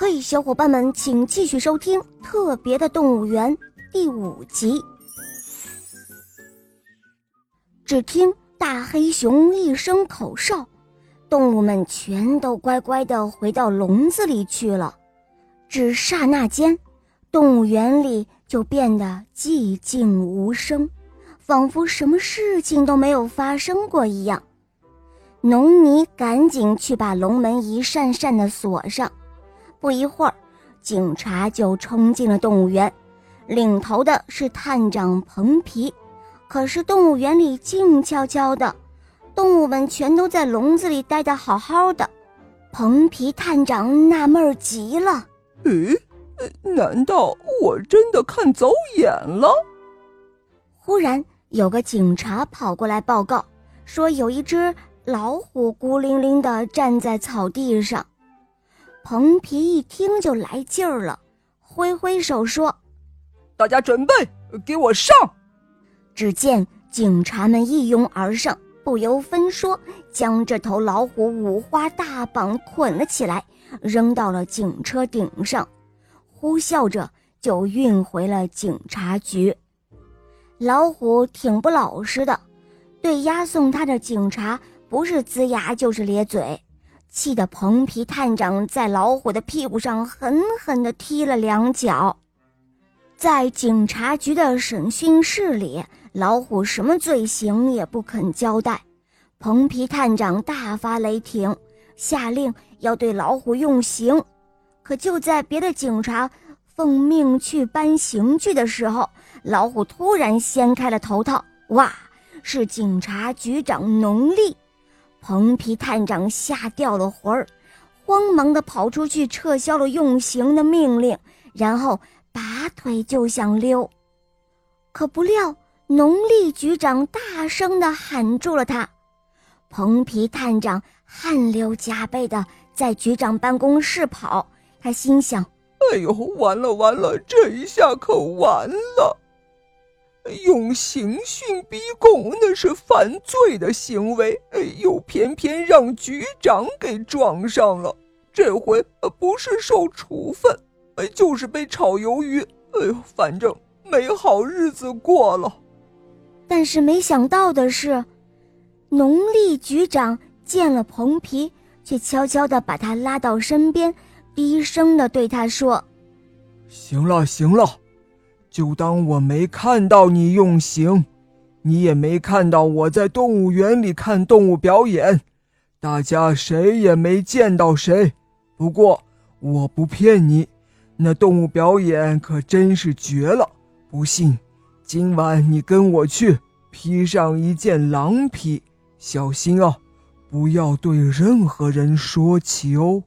嘿，小伙伴们，请继续收听《特别的动物园》第五集。只听大黑熊一声口哨，动物们全都乖乖的回到笼子里去了。只刹那间，动物园里就变得寂静无声，仿佛什么事情都没有发生过一样。农尼赶紧去把笼门一扇扇的锁上。不一会儿，警察就冲进了动物园，领头的是探长彭皮。可是动物园里静悄悄的，动物们全都在笼子里待得好好的。彭皮探长纳闷极了：“诶，难道我真的看走眼了？”忽然，有个警察跑过来报告，说有一只老虎孤零零的站在草地上。彭皮一听就来劲儿了，挥挥手说：“大家准备，给我上！”只见警察们一拥而上，不由分说将这头老虎五花大绑捆了起来，扔到了警车顶上，呼啸着就运回了警察局。老虎挺不老实的，对押送他的警察不是龇牙就是咧嘴。气得彭皮探长在老虎的屁股上狠狠地踢了两脚，在警察局的审讯室里，老虎什么罪行也不肯交代。彭皮探长大发雷霆，下令要对老虎用刑。可就在别的警察奉命去搬刑具的时候，老虎突然掀开了头套，哇，是警察局长农历。彭皮探长吓掉了魂儿，慌忙地跑出去撤销了用刑的命令，然后拔腿就想溜，可不料农历局长大声地喊住了他。彭皮探长汗流浃背地在局长办公室跑，他心想：“哎呦，完了完了，这一下可完了。”用刑讯逼供那是犯罪的行为，又偏偏让局长给撞上了。这回不是受处分，就是被炒鱿鱼。哎呦，反正没好日子过了。但是没想到的是，农历局长见了彭皮，却悄悄地把他拉到身边，低声地对他说：“行了，行了。”就当我没看到你用刑，你也没看到我在动物园里看动物表演，大家谁也没见到谁。不过我不骗你，那动物表演可真是绝了。不信，今晚你跟我去，披上一件狼皮，小心啊，不要对任何人说起哦。